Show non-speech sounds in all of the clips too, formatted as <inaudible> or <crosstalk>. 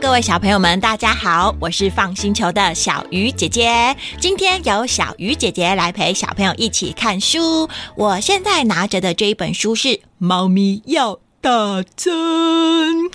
各位小朋友们，大家好，我是放星球的小鱼姐姐。今天由小鱼姐姐来陪小朋友一起看书。我现在拿着的这一本书是《猫咪要》。大真，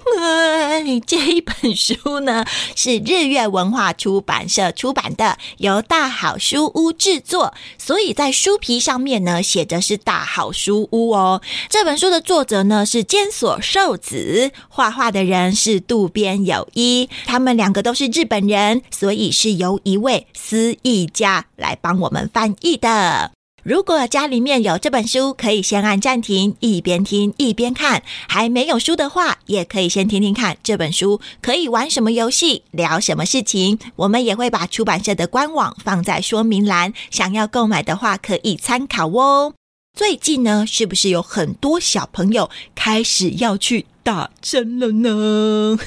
这一本书呢是日月文化出版社出版的，由大好书屋制作，所以在书皮上面呢写的是大好书屋哦。这本书的作者呢是尖锁寿子，画画的人是渡边友一，他们两个都是日本人，所以是由一位私译家来帮我们翻译的。如果家里面有这本书，可以先按暂停，一边听一边看。还没有书的话，也可以先听听看这本书可以玩什么游戏，聊什么事情。我们也会把出版社的官网放在说明栏，想要购买的话可以参考哦。最近呢，是不是有很多小朋友开始要去？打针了呢，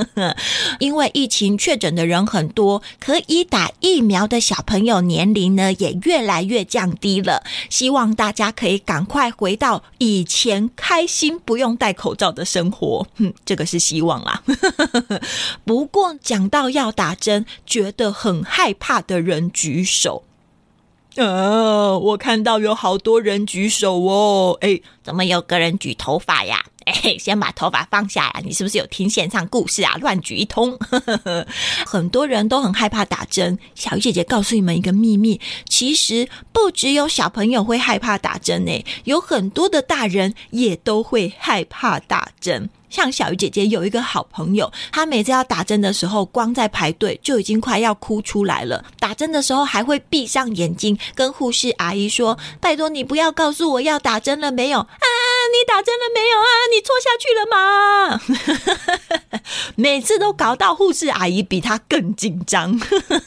<laughs> 因为疫情确诊的人很多，可以打疫苗的小朋友年龄呢也越来越降低了。希望大家可以赶快回到以前开心不用戴口罩的生活，哼，这个是希望啦。<laughs> 不过讲到要打针，觉得很害怕的人举手。呃，我看到有好多人举手哦。哎，怎么有个人举头发呀？<laughs> 哎，先把头发放下呀！你是不是有听线上故事啊？乱举一通，<laughs> 很多人都很害怕打针。小鱼姐姐告诉你们一个秘密，其实不只有小朋友会害怕打针呢，有很多的大人也都会害怕打针。像小鱼姐姐有一个好朋友，她每次要打针的时候，光在排队就已经快要哭出来了。打针的时候还会闭上眼睛，跟护士阿姨说：“拜托你不要告诉我要打针了没有啊？你打针了没有啊？你错下去了吗？” <laughs> 每次都搞到护士阿姨比她更紧张。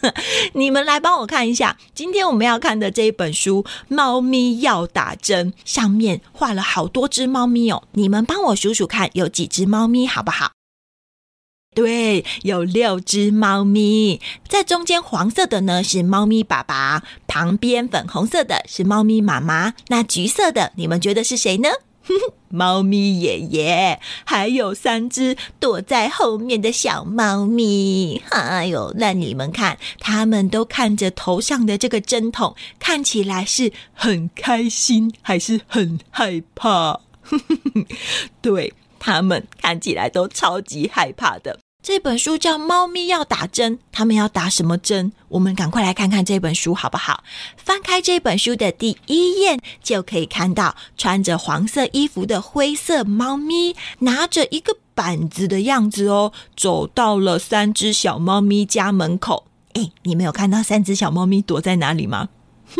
<laughs> 你们来帮我看一下，今天我们要看的这一本书《猫咪要打针》，上面画了好多只猫咪哦。你们帮我数数看，有几？只猫咪好不好？对，有六只猫咪，在中间黄色的呢是猫咪爸爸，旁边粉红色的是猫咪妈妈，那橘色的你们觉得是谁呢？<laughs> 猫咪爷爷，还有三只躲在后面的小猫咪。哎呦，那你们看，他们都看着头上的这个针筒，看起来是很开心，还是很害怕？<laughs> 对。他们看起来都超级害怕的。这本书叫《猫咪要打针》，他们要打什么针？我们赶快来看看这本书好不好？翻开这本书的第一页，就可以看到穿着黄色衣服的灰色猫咪，拿着一个板子的样子哦，走到了三只小猫咪家门口。<laughs> 哎，你们有看到三只小猫咪躲在哪里吗？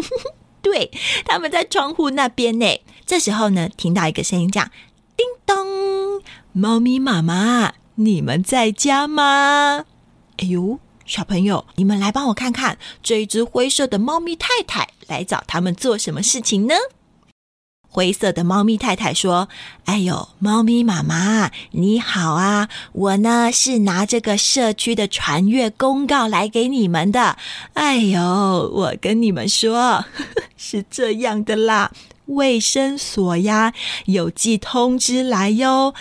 <laughs> 对，他们在窗户那边呢。这时候呢，听到一个声音，样：叮咚，猫咪妈妈，你们在家吗？哎呦，小朋友，你们来帮我看看，这一只灰色的猫咪太太来找他们做什么事情呢？灰色的猫咪太太说：“哎呦，猫咪妈妈你好啊，我呢是拿这个社区的传阅公告来给你们的。哎呦，我跟你们说，<laughs> 是这样的啦。”卫生所呀，有寄通知来哟，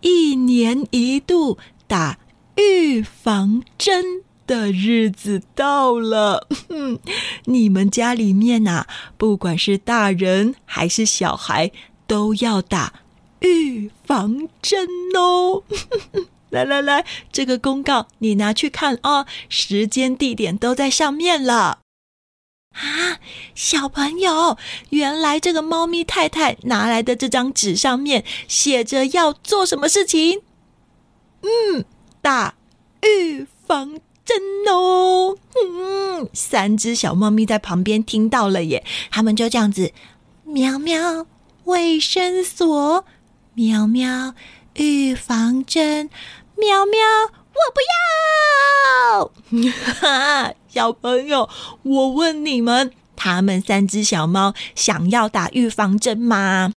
一年一度打预防针的日子到了哼。<laughs> 你们家里面呐，不管是大人还是小孩，都要打预防针哦。<laughs> 来来来，这个公告你拿去看啊，时间地点都在上面了。啊，小朋友，原来这个猫咪太太拿来的这张纸上面写着要做什么事情？嗯，打预防针哦。嗯，三只小猫咪在旁边听到了耶，他们就这样子：喵喵，卫生所；喵喵，预防针；喵喵，我不要。哈。<laughs> 小朋友，我问你们，他们三只小猫想要打预防针吗？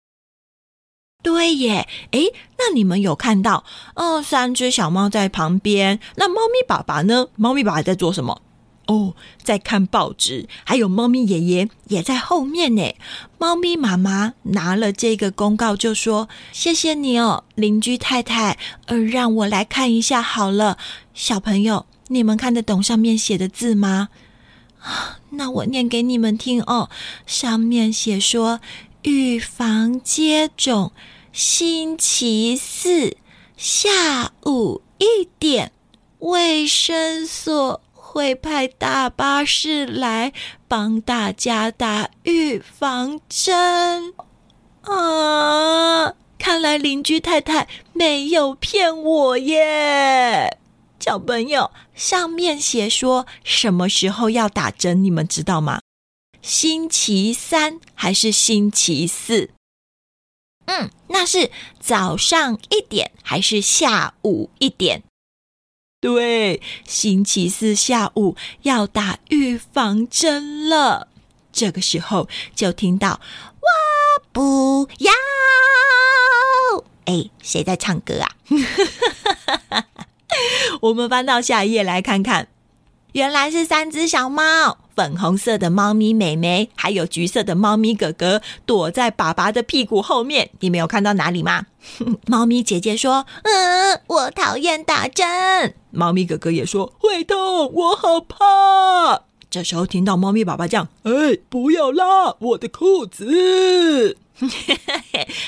对耶，诶，那你们有看到，嗯，三只小猫在旁边，那猫咪爸爸呢？猫咪爸爸在做什么？哦，在看报纸，还有猫咪爷爷也在后面呢。猫咪妈妈拿了这个公告，就说：“谢谢你哦，邻居太太，呃，让我来看一下好了。小朋友，你们看得懂上面写的字吗？那我念给你们听哦。上面写说，预防接种，星期四下午一点，卫生所。”会派大巴士来帮大家打预防针啊！看来邻居太太没有骗我耶。小朋友，上面写说什么时候要打针，你们知道吗？星期三还是星期四？嗯，那是早上一点还是下午一点？对，星期四下午要打预防针了。这个时候就听到“我不要”，哎，谁在唱歌啊？<laughs> 我们翻到下一页来看看，原来是三只小猫。粉红色的猫咪美眉，还有橘色的猫咪哥哥，躲在爸爸的屁股后面。你没有看到哪里吗？<laughs> 猫咪姐姐说：“嗯，我讨厌打针。”猫咪哥哥也说：“会痛，我好怕。”这时候听到猫咪爸爸讲：“哎，不要拉我的裤子。<laughs> ”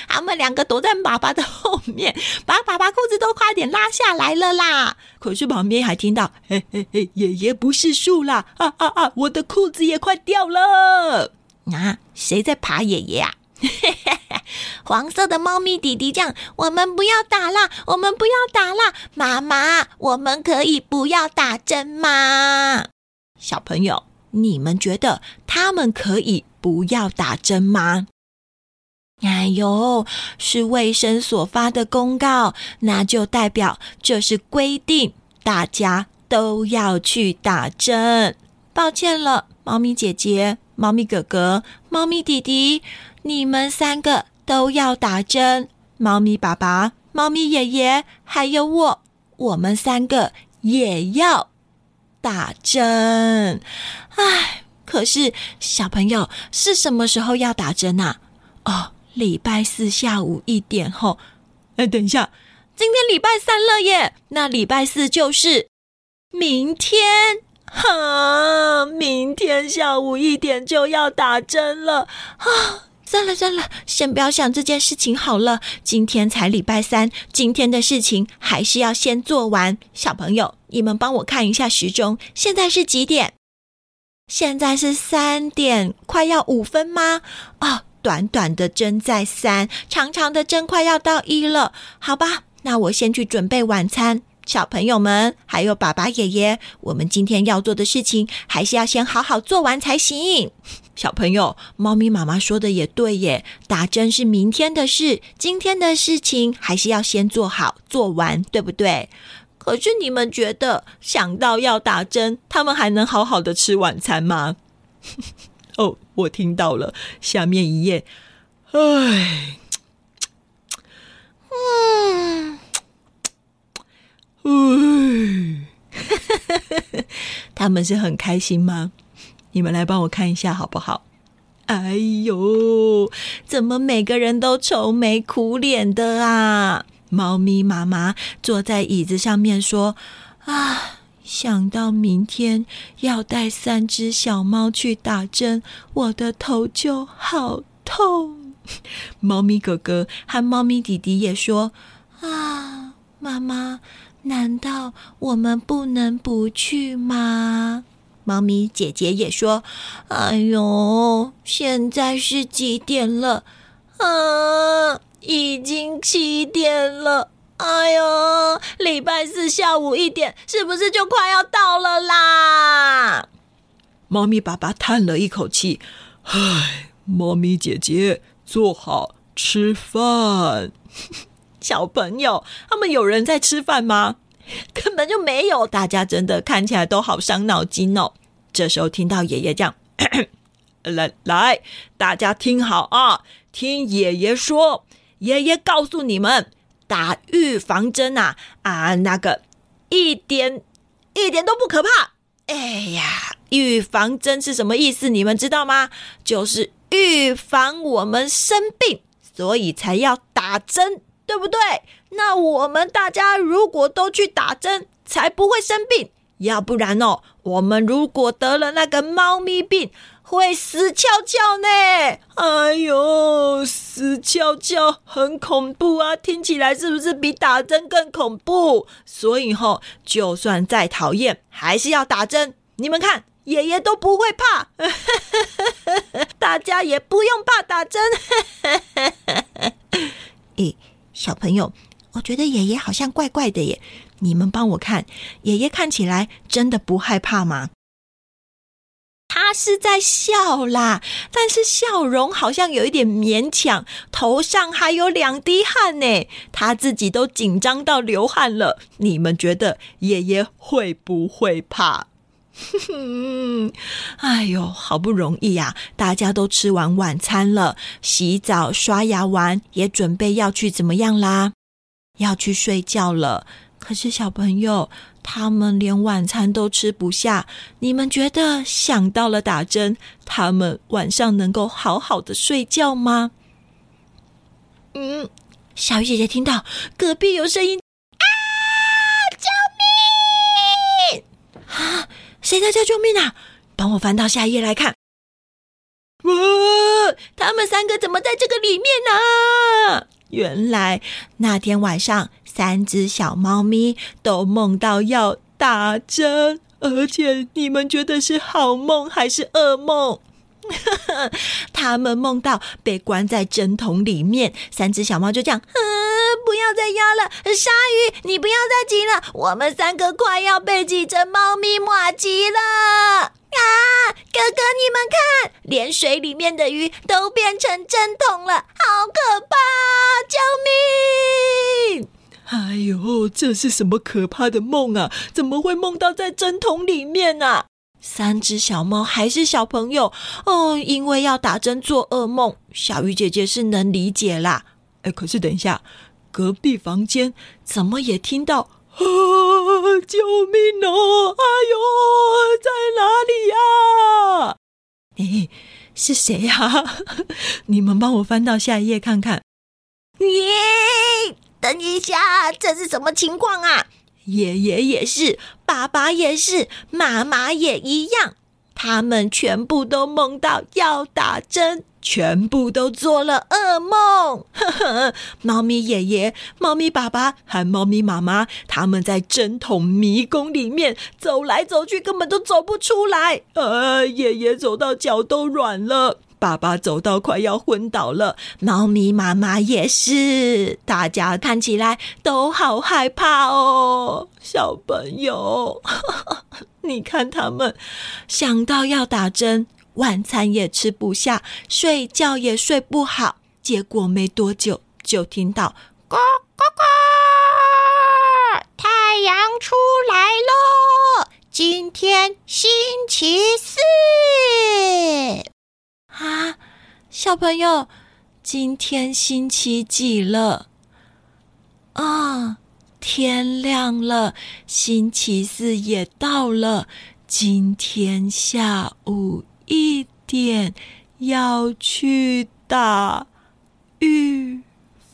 他们两个躲在爸爸的后面，把爸爸裤子都快点拉下来了啦！可是旁边还听到：“嘿嘿嘿，爷爷不是树啦！啊啊啊，我的裤子也快掉了！”啊，谁在爬爷爷啊？<laughs> 黄色的猫咪弟弟讲：“我们不要打啦，我们不要打啦，妈妈，我们可以不要打针吗？”小朋友，你们觉得他们可以不要打针吗？哎呦，是卫生所发的公告，那就代表这是规定，大家都要去打针。抱歉了，猫咪姐姐、猫咪哥哥、猫咪弟弟，你们三个都要打针。猫咪爸爸、猫咪爷爷还有我，我们三个也要打针。唉，可是小朋友是什么时候要打针啊？哦。礼拜四下午一点后，哎，等一下，今天礼拜三了耶，那礼拜四就是明天，哈，明天下午一点就要打针了啊！算了算了，先不要想这件事情好了，今天才礼拜三，今天的事情还是要先做完。小朋友，你们帮我看一下时钟，现在是几点？现在是三点，快要五分吗？哦！短短的针在三，长长的针快要到一了。好吧，那我先去准备晚餐。小朋友们，还有爸爸、爷爷，我们今天要做的事情，还是要先好好做完才行。小朋友，猫咪妈妈说的也对耶，打针是明天的事，今天的事情还是要先做好做完，对不对？可是你们觉得，想到要打针，他们还能好好的吃晚餐吗？<laughs> 哦，我听到了。下面一页，唉，嗯，嗯，他们是很开心吗？你们来帮我看一下好不好？哎呦，怎么每个人都愁眉苦脸的啊？猫咪妈妈坐在椅子上面说：“啊。”想到明天要带三只小猫去打针，我的头就好痛。猫咪哥哥和猫咪弟弟也说：“啊，妈妈，难道我们不能不去吗？”猫咪姐姐也说：“哎呦，现在是几点了？啊，已经七点了。”哎呦，礼拜四下午一点，是不是就快要到了啦？猫咪爸爸叹了一口气，唉，猫咪姐姐，坐好吃饭。小朋友，他们有人在吃饭吗？<laughs> 根本就没有，大家真的看起来都好伤脑筋哦。这时候听到爷爷这样，<coughs> 来来，大家听好啊，听爷爷说，爷爷告诉你们。打预防针啊啊，那个一点一点都不可怕。哎呀，预防针是什么意思？你们知道吗？就是预防我们生病，所以才要打针，对不对？那我们大家如果都去打针，才不会生病。要不然哦，我们如果得了那个猫咪病，会死翘翘呢。哎呦，死翘翘很恐怖啊！听起来是不是比打针更恐怖？所以吼，就算再讨厌，还是要打针。你们看，爷爷都不会怕，<laughs> 大家也不用怕打针。咦，<laughs> 小朋友，我觉得爷爷好像怪怪的耶。你们帮我看，爷爷看起来真的不害怕吗？他是在笑啦，但是笑容好像有一点勉强，头上还有两滴汗呢，他自己都紧张到流汗了。你们觉得爷爷会不会怕？哼 <laughs> 哼哎呦，好不容易呀，大家都吃完晚餐了，洗澡、刷牙完，也准备要去怎么样啦？要去睡觉了。可是小朋友，他们连晚餐都吃不下。你们觉得想到了打针，他们晚上能够好好的睡觉吗？嗯，小鱼姐姐听到隔壁有声音啊！救命！啊，谁在叫救命啊？帮我翻到下一页来看。哇，他们三个怎么在这个里面呢？原来那天晚上。三只小猫咪都梦到要打针，而且你们觉得是好梦还是噩梦？<laughs> 他们梦到被关在针筒里面，三只小猫就这样：“嗯，不要再压了，鲨鱼，你不要再挤了，我们三个快要被挤成猫咪马吉了！”啊，哥哥，你们看，连水里面的鱼都变成针筒了，好可怕！救命！哎呦，这是什么可怕的梦啊？怎么会梦到在针筒里面呢？三只小猫还是小朋友哦，因为要打针做噩梦，小鱼姐姐是能理解啦。哎，可是等一下，隔壁房间怎么也听到啊！救命哦！哎呦，在哪里呀？哎，是谁呀？<laughs> 你们帮我翻到下一页看看。耶！等一下，这是什么情况啊？爷爷也是，爸爸也是，妈妈也一样，他们全部都梦到要打针，全部都做了噩梦。呵呵，猫咪爷爷、猫咪爸爸和猫咪妈妈，他们在针筒迷宫里面走来走去，根本都走不出来。呃，爷爷走到脚都软了。爸爸走到快要昏倒了，猫咪妈妈也是，大家看起来都好害怕哦。小朋友，<laughs> 你看他们想到要打针，晚餐也吃不下，睡觉也睡不好，结果没多久就听到“呱呱呱”，太阳出来喽！今天星期四。啊，小朋友，今天星期几了？啊，天亮了，星期四也到了。今天下午一点要去打预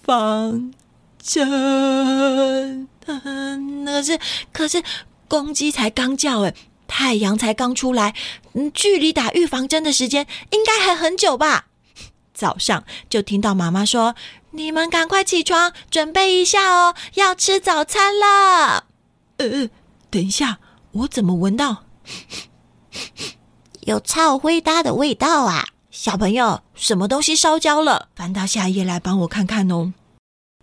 防针。嗯，可是，可是公鸡才刚叫，哎。太阳才刚出来，嗯，距离打预防针的时间应该还很久吧？早上就听到妈妈说：“你们赶快起床，准备一下哦，要吃早餐了。”呃，等一下，我怎么闻到有臭灰搭的味道啊？小朋友，什么东西烧焦了？翻到下一页来帮我看看哦。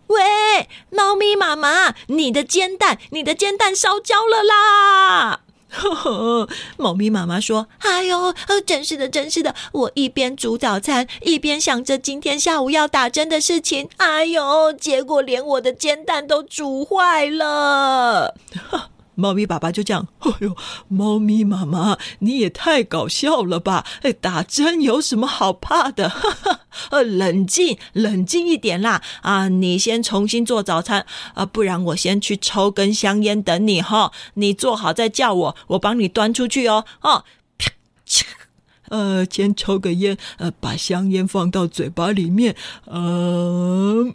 喂，猫咪妈妈，你的煎蛋，你的煎蛋烧焦了啦！<laughs> 猫咪妈妈说：“哎呦，真是的，真是的！我一边煮早餐，一边想着今天下午要打针的事情。哎呦，结果连我的煎蛋都煮坏了。” <laughs> 猫咪爸爸就这样，哎呦，猫咪妈妈你也太搞笑了吧！哎，打针有什么好怕的？<laughs> 呃，冷静，冷静一点啦！啊，你先重新做早餐啊，不然我先去抽根香烟等你哈。你做好再叫我，我帮你端出去哦。哦，啪呃，先抽个烟，呃，把香烟放到嘴巴里面，嗯，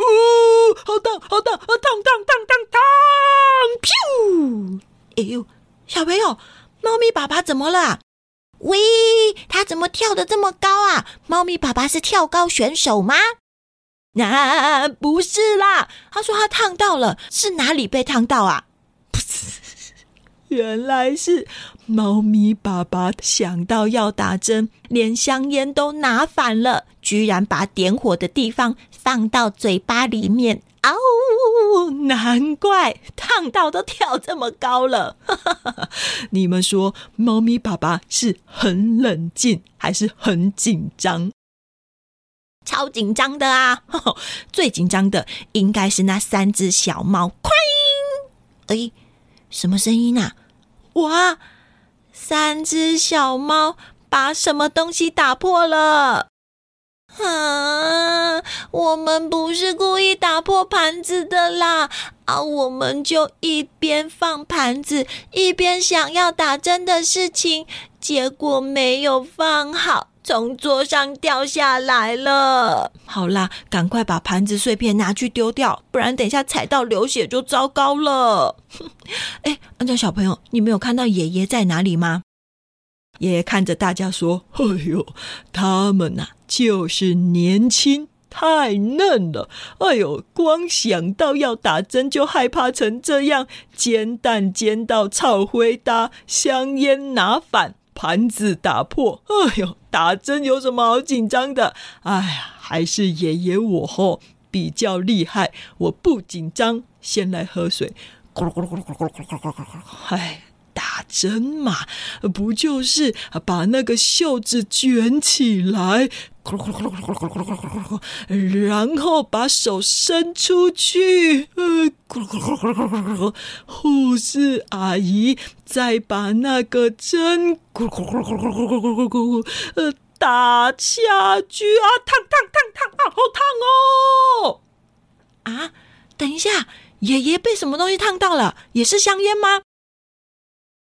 呜，好烫，好烫，好，烫烫烫烫烫，噗！哎呦，小朋友，猫咪爸爸怎么了？喂，他怎么跳的这么高啊？猫咪爸爸是跳高选手吗？啊，不是啦，他说他烫到了，是哪里被烫到啊？<laughs> 原来是猫咪爸爸想到要打针，连香烟都拿反了，居然把点火的地方放到嘴巴里面。哦，难怪烫到都跳这么高了。<laughs> 你们说，猫咪爸爸是很冷静，还是很紧张？超紧张的啊！<laughs> 最紧张的应该是那三只小猫。快！哎，什么声音啊？哇！三只小猫把什么东西打破了？啊！我们不是故意打破盘子的啦！啊，我们就一边放盘子，一边想要打针的事情，结果没有放好，从桌上掉下来了。好啦，赶快把盘子碎片拿去丢掉，不然等一下踩到流血就糟糕了。<laughs> 哎，安家小朋友，你没有看到爷爷在哪里吗？爷爷看着大家说：“哎呦，他们呐，就是年轻，太嫩了。哎呦，光想到要打针就害怕成这样，煎蛋煎到草灰搭，香烟拿反，盘子打破。哎呦，打针有什么好紧张的？哎呀，还是爷爷我吼比较厉害，我不紧张。先来喝水，咕噜咕噜咕噜咕噜咕噜咕噜咕噜咕噜，哎。”打针嘛，不就是把那个袖子卷起来，然后把手伸出去，咕噜咕噜咕噜咕噜咕噜，护士阿姨再把那个针咕噜咕噜咕噜咕噜咕噜咕噜咕噜咕噜，呃，打下去啊，烫烫烫烫，好烫哦。啊，等一下，爷爷被什么东西烫到了？也是香烟吗？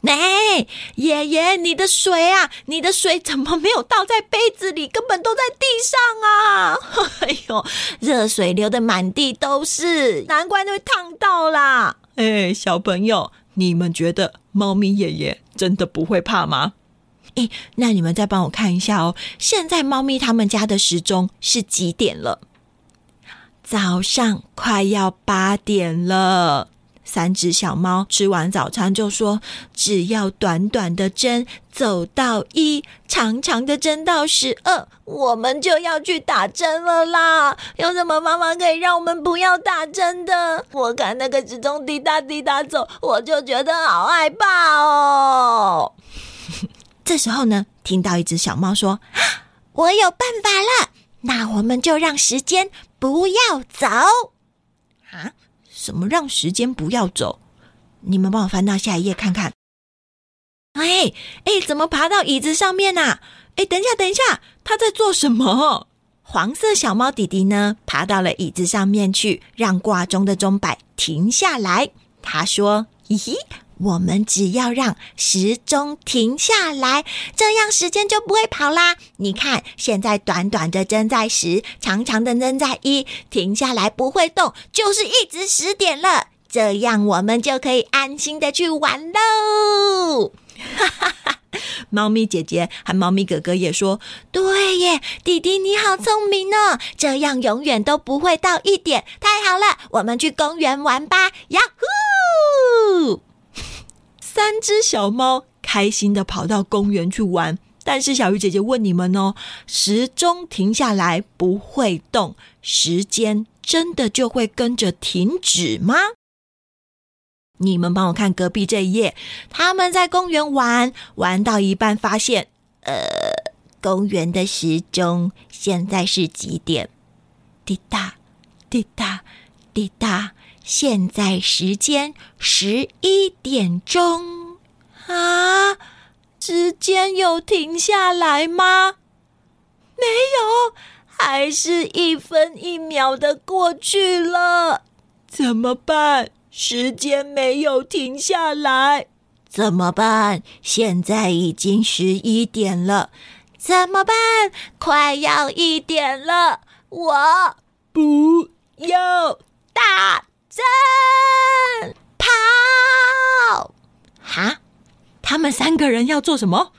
哎，爷爷，你的水啊，你的水怎么没有倒在杯子里？根本都在地上啊！<laughs> 哎呦，热水流的满地都是，难怪会烫到啦！哎，小朋友，你们觉得猫咪爷爷真的不会怕吗？哎，那你们再帮我看一下哦，现在猫咪他们家的时钟是几点了？早上快要八点了。三只小猫吃完早餐就说：“只要短短的针走到一，长长的针到十二，我们就要去打针了啦！有什么方法可以让我们不要打针的？我看那个时钟滴答滴答走，我就觉得好害怕哦。<laughs> 这时候呢，听到一只小猫说：‘我有办法了，那我们就让时间不要走啊！’”怎么让时间不要走？你们帮我翻到下一页看看。哎哎，怎么爬到椅子上面啊？哎，等一下，等一下，他在做什么？黄色小猫弟弟呢？爬到了椅子上面去，让挂钟的钟摆停下来。他说：“咦嘿。”我们只要让时钟停下来，这样时间就不会跑啦。你看，现在短短的针在十，长长的针在一，停下来不会动，就是一直十点了。这样我们就可以安心的去玩喽。哈哈哈！猫咪姐姐和猫咪哥哥也说：“对耶，弟弟你好聪明哦，这样永远都不会到一点。太好了，我们去公园玩吧！呀呼！”三只小猫开心的跑到公园去玩，但是小鱼姐姐问你们哦：时钟停下来不会动，时间真的就会跟着停止吗？你们帮我看隔壁这一页，他们在公园玩，玩到一半发现，呃，公园的时钟现在是几点？滴答，滴答，滴答。现在时间十一点钟啊，时间有停下来吗？没有，还是一分一秒的过去了。怎么办？时间没有停下来，怎么办？现在已经十一点了，怎么办？快要一点了，我不要打针跑！哈，他们三个人要做什么？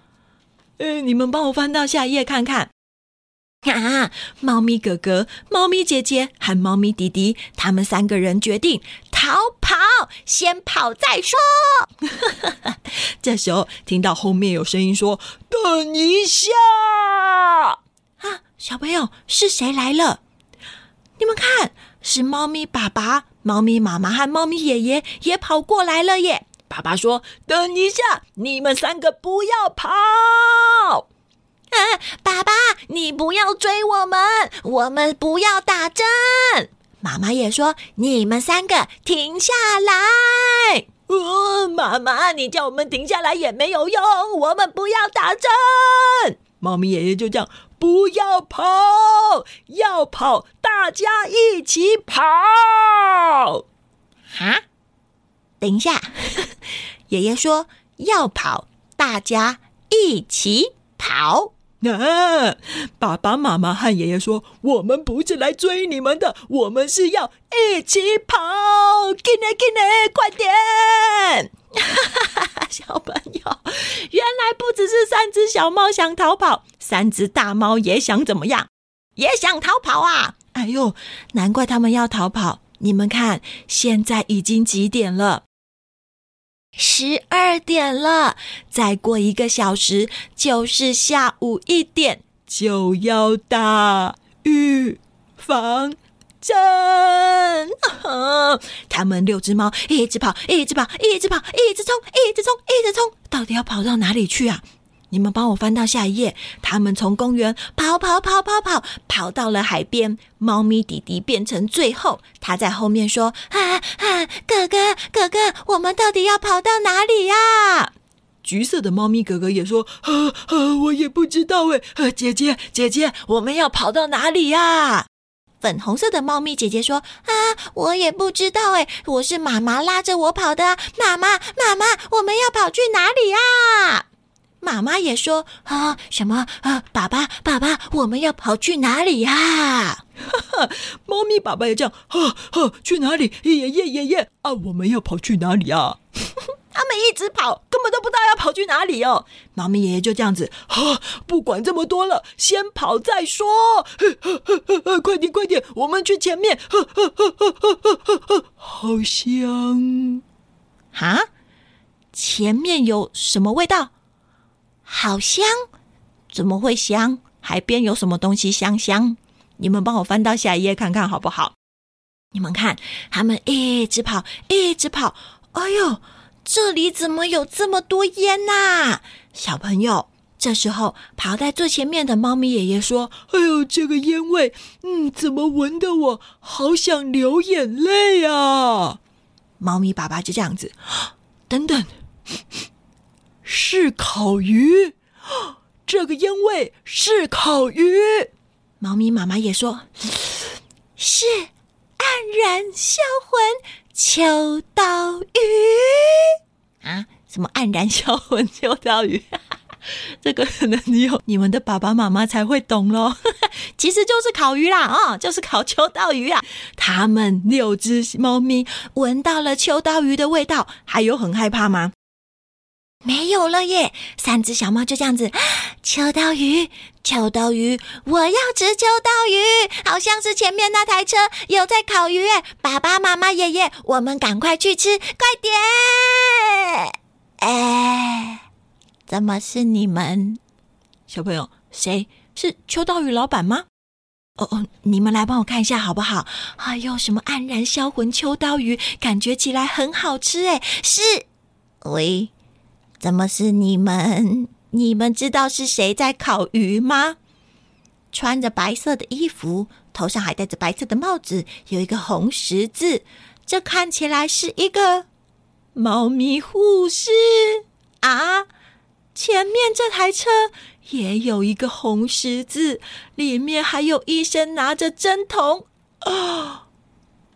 呃，你们帮我翻到下一页看看。啊！猫咪哥哥、猫咪姐姐和猫咪弟弟，他们三个人决定逃跑，先跑再说。<laughs> 这时候听到后面有声音说：“等一下！”啊，小朋友是谁来了？你们看，是猫咪爸爸、猫咪妈妈和猫咪爷爷也跑过来了耶！爸爸说：“等一下，你们三个不要跑。”啊，爸爸，你不要追我们，我们不要打针。妈妈也说，你们三个停下来。呃，妈妈，你叫我们停下来也没有用，我们不要打针。猫咪爷爷就这样，不要跑，要跑，大家一起跑。哈，等一下，<laughs> 爷爷说要跑，大家一起跑。啊！爸爸妈妈和爷爷说：“我们不是来追你们的，我们是要一起跑！进来，进来，快点！” <laughs> 小朋友，原来不只是三只小猫想逃跑，三只大猫也想怎么样？也想逃跑啊！哎呦，难怪他们要逃跑。你们看，现在已经几点了？十二点了，再过一个小时就是下午一点，就要打预防针。他们六只猫一直跑，一直跑，一直跑，一直冲，一直冲，一直冲，到底要跑到哪里去啊？你们帮我翻到下一页。他们从公园跑跑跑跑跑，跑到了海边。猫咪弟弟变成最后，他在后面说：“啊啊，哥哥哥哥，我们到底要跑到哪里呀？”橘色的猫咪哥哥也说：“啊啊，我也不知道哎。”姐姐姐姐，我们要跑到哪里呀？粉红色的猫咪姐姐说：“啊，我也不知道哎，我是妈妈拉着我跑的。妈妈妈妈，我们要跑去哪里呀？”妈妈也说啊，什么啊，爸爸爸爸，我们要跑去哪里呀？<laughs> 猫咪爸爸也这样，哈哈，去哪里？爷爷爷爷啊，我们要跑去哪里啊？<laughs> 他们一直跑，根本都不知道要跑去哪里哦。猫咪爷爷就这样子，哈，不管这么多了，先跑再说。<laughs> 快点快点，我们去前面。<laughs> 好香哈，前面有什么味道？好香，怎么会香？海边有什么东西香香？你们帮我翻到下一页看看好不好？你们看，他们一直跑，一直跑。哎呦，这里怎么有这么多烟呐？小朋友，这时候跑在最前面的猫咪爷爷说：“哎呦，这个烟味，嗯，怎么闻得我好想流眼泪啊？”猫咪爸爸就这样子，等等。是烤鱼，这个烟味是烤鱼。猫咪妈妈也说，是黯然销魂秋刀鱼啊！什么黯然销魂秋刀鱼？<laughs> 这个可能你有你们的爸爸妈妈才会懂喽。<laughs> 其实就是烤鱼啦，啊，就是烤秋刀鱼啊。他们六只猫咪闻到了秋刀鱼的味道，还有很害怕吗？没有了耶！三只小猫就这样子，<gasps> 秋刀鱼，秋刀鱼，我要吃秋刀鱼，好像是前面那台车有在烤鱼耶！爸爸妈妈、爷爷，我们赶快去吃，快点！哎，怎么是你们？小朋友，谁是秋刀鱼老板吗？哦哦，你们来帮我看一下好不好？哎呦，什么黯然销魂秋刀鱼，感觉起来很好吃哎！是，喂。怎么是你们？你们知道是谁在烤鱼吗？穿着白色的衣服，头上还戴着白色的帽子，有一个红十字。这看起来是一个猫咪护士啊！前面这台车也有一个红十字，里面还有医生拿着针筒啊！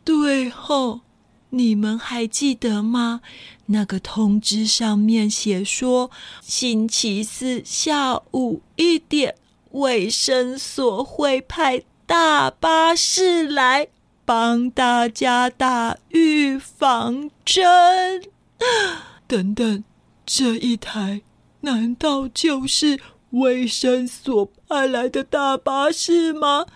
对吼，你们还记得吗？那个通知上面写说，星期四下午一点，卫生所会派大巴士来帮大家打预防针。<gasps> 等等，这一台难道就是卫生所派来的大巴士吗？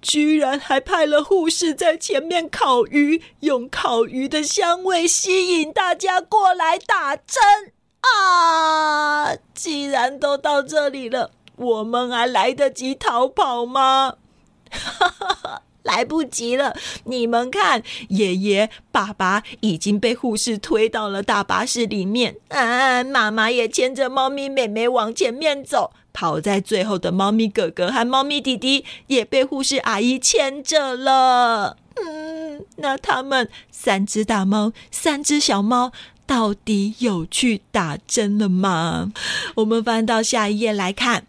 居然还派了护士在前面烤鱼，用烤鱼的香味吸引大家过来打针啊！既然都到这里了，我们还来得及逃跑吗？哈哈哈来不及了！你们看，爷爷、爸爸已经被护士推到了大巴士里面，啊，妈妈也牵着猫咪妹妹往前面走。跑在最后的猫咪哥哥和猫咪弟弟也被护士阿姨牵着了。嗯，那他们三只大猫、三只小猫到底有去打针了吗？我们翻到下一页来看，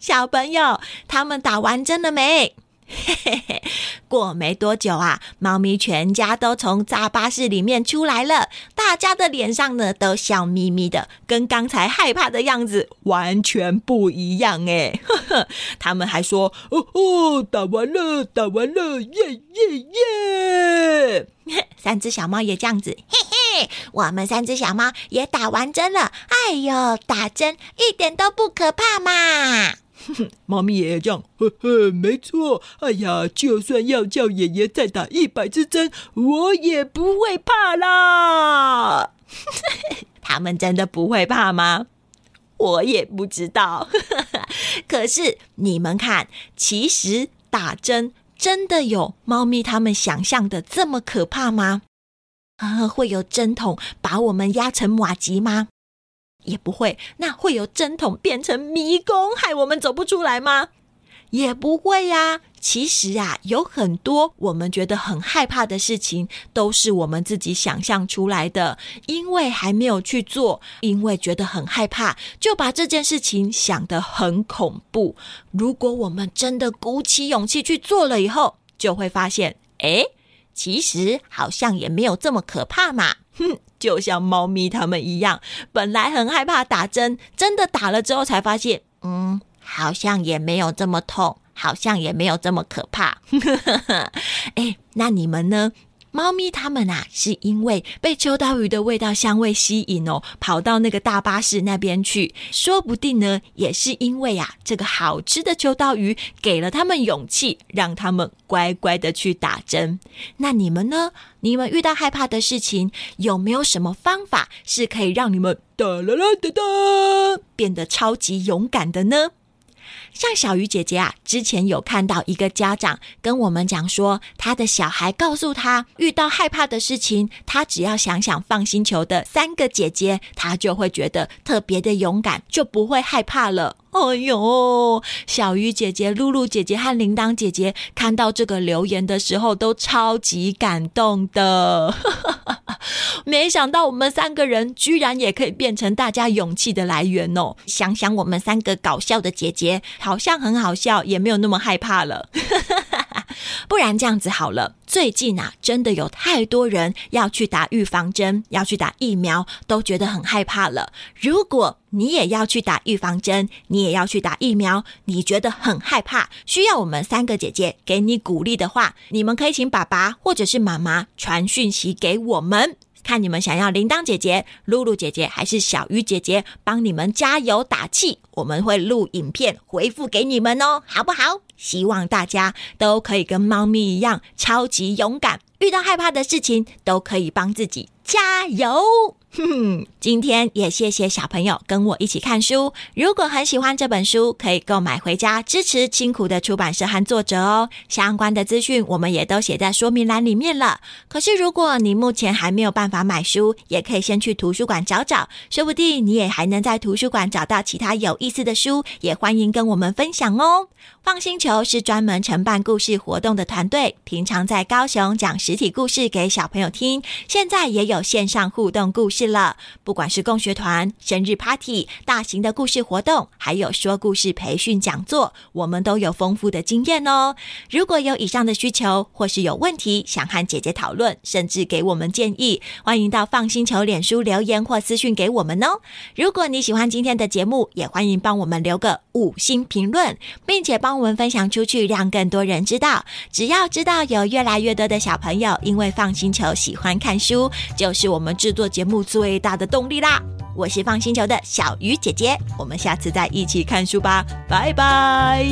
小朋友，他们打完针了没？嘿嘿嘿，过没多久啊，猫咪全家都从大巴士里面出来了，大家的脸上呢都笑眯眯的，跟刚才害怕的样子完全不一样哎！<laughs> 他们还说：“哦哦，打完了，打完了，耶耶耶！” <laughs> 三只小猫也这样子，嘿嘿，我们三只小猫也打完针了。哎呦，打针一点都不可怕嘛！<laughs> 哼猫咪爷爷这样，呵呵，没错。哎呀，就算要叫爷爷再打一百支针，我也不会怕啦。<laughs> 他们真的不会怕吗？我也不知道。<laughs> 可是你们看，其实打针真的有猫咪他们想象的这么可怕吗？啊，会有针筒把我们压成马吉吗？也不会，那会有针筒变成迷宫，害我们走不出来吗？也不会呀。其实啊，有很多我们觉得很害怕的事情，都是我们自己想象出来的。因为还没有去做，因为觉得很害怕，就把这件事情想得很恐怖。如果我们真的鼓起勇气去做了以后，就会发现，哎，其实好像也没有这么可怕嘛。哼，<laughs> 就像猫咪他们一样，本来很害怕打针，真的打了之后才发现，嗯，好像也没有这么痛，好像也没有这么可怕。<laughs> 哎，那你们呢？猫咪它们啊，是因为被秋刀鱼的味道香味吸引哦，跑到那个大巴士那边去。说不定呢，也是因为呀，这个好吃的秋刀鱼给了他们勇气，让他们乖乖的去打针。那你们呢？你们遇到害怕的事情，有没有什么方法是可以让你们哒啦啦哒哒变得超级勇敢的呢？像小鱼姐姐啊，之前有看到一个家长跟我们讲说，他的小孩告诉他，遇到害怕的事情，他只要想想放星球的三个姐姐，他就会觉得特别的勇敢，就不会害怕了。哎呦，小鱼姐姐、露露姐姐和铃铛姐姐看到这个留言的时候，都超级感动的。<laughs> 没想到我们三个人居然也可以变成大家勇气的来源哦！想想我们三个搞笑的姐姐，好像很好笑，也没有那么害怕了。不然这样子好了，最近啊，真的有太多人要去打预防针，要去打疫苗，都觉得很害怕了。如果你也要去打预防针，你也要去打疫苗，你觉得很害怕，需要我们三个姐姐给你鼓励的话，你们可以请爸爸或者是妈妈传讯息给我们。看你们想要铃铛姐姐、露露姐姐还是小鱼姐姐帮你们加油打气，我们会录影片回复给你们哦，好不好？希望大家都可以跟猫咪一样超级勇敢，遇到害怕的事情都可以帮自己加油。哼，今天也谢谢小朋友跟我一起看书。如果很喜欢这本书，可以购买回家支持辛苦的出版社和作者哦。相关的资讯我们也都写在说明栏里面了。可是如果你目前还没有办法买书，也可以先去图书馆找找，说不定你也还能在图书馆找到其他有意思的书。也欢迎跟我们分享哦。放星球是专门承办故事活动的团队，平常在高雄讲实体故事给小朋友听，现在也有线上互动故事。事了。不管是共学团、生日 party、大型的故事活动，还有说故事培训讲座，我们都有丰富的经验哦。如果有以上的需求，或是有问题想和姐姐讨论，甚至给我们建议，欢迎到放心球脸书留言或私讯给我们哦。如果你喜欢今天的节目，也欢迎帮我们留个五星评论，并且帮我们分享出去，让更多人知道。只要知道有越来越多的小朋友因为放心球喜欢看书，就是我们制作节目最大的动力啦。我是放星球的小鱼姐姐，我们下次再一起看书吧，拜拜。